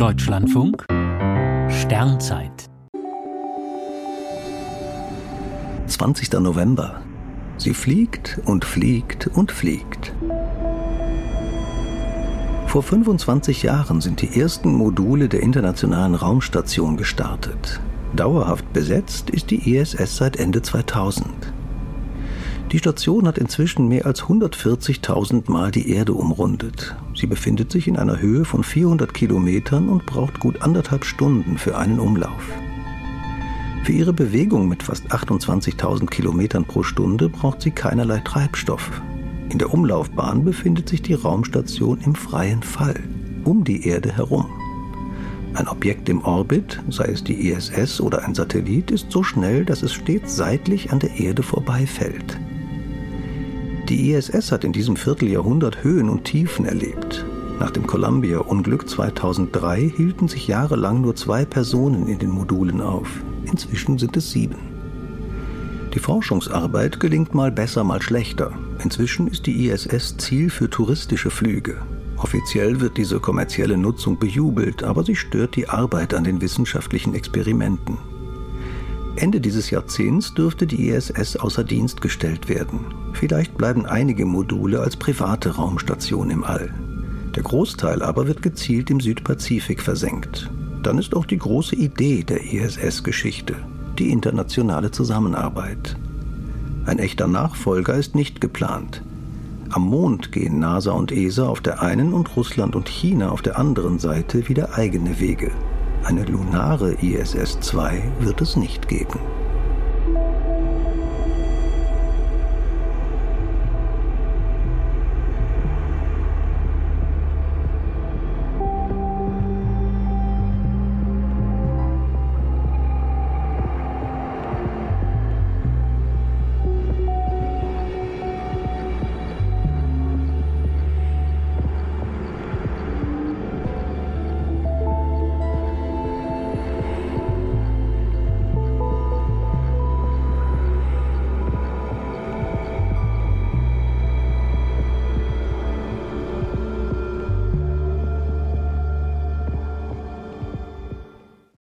Deutschlandfunk Sternzeit 20. November. Sie fliegt und fliegt und fliegt. Vor 25 Jahren sind die ersten Module der Internationalen Raumstation gestartet. Dauerhaft besetzt ist die ISS seit Ende 2000. Die Station hat inzwischen mehr als 140.000 Mal die Erde umrundet. Sie befindet sich in einer Höhe von 400 Kilometern und braucht gut anderthalb Stunden für einen Umlauf. Für ihre Bewegung mit fast 28.000 Kilometern pro Stunde braucht sie keinerlei Treibstoff. In der Umlaufbahn befindet sich die Raumstation im freien Fall, um die Erde herum. Ein Objekt im Orbit, sei es die ISS oder ein Satellit, ist so schnell, dass es stets seitlich an der Erde vorbeifällt. Die ISS hat in diesem Vierteljahrhundert Höhen und Tiefen erlebt. Nach dem Columbia-Unglück 2003 hielten sich jahrelang nur zwei Personen in den Modulen auf. Inzwischen sind es sieben. Die Forschungsarbeit gelingt mal besser, mal schlechter. Inzwischen ist die ISS Ziel für touristische Flüge. Offiziell wird diese kommerzielle Nutzung bejubelt, aber sie stört die Arbeit an den wissenschaftlichen Experimenten. Ende dieses Jahrzehnts dürfte die ISS außer Dienst gestellt werden. Vielleicht bleiben einige Module als private Raumstation im All. Der Großteil aber wird gezielt im Südpazifik versenkt. Dann ist auch die große Idee der ISS Geschichte, die internationale Zusammenarbeit. Ein echter Nachfolger ist nicht geplant. Am Mond gehen NASA und ESA auf der einen und Russland und China auf der anderen Seite wieder eigene Wege. Eine lunare ISS-2 wird es nicht geben.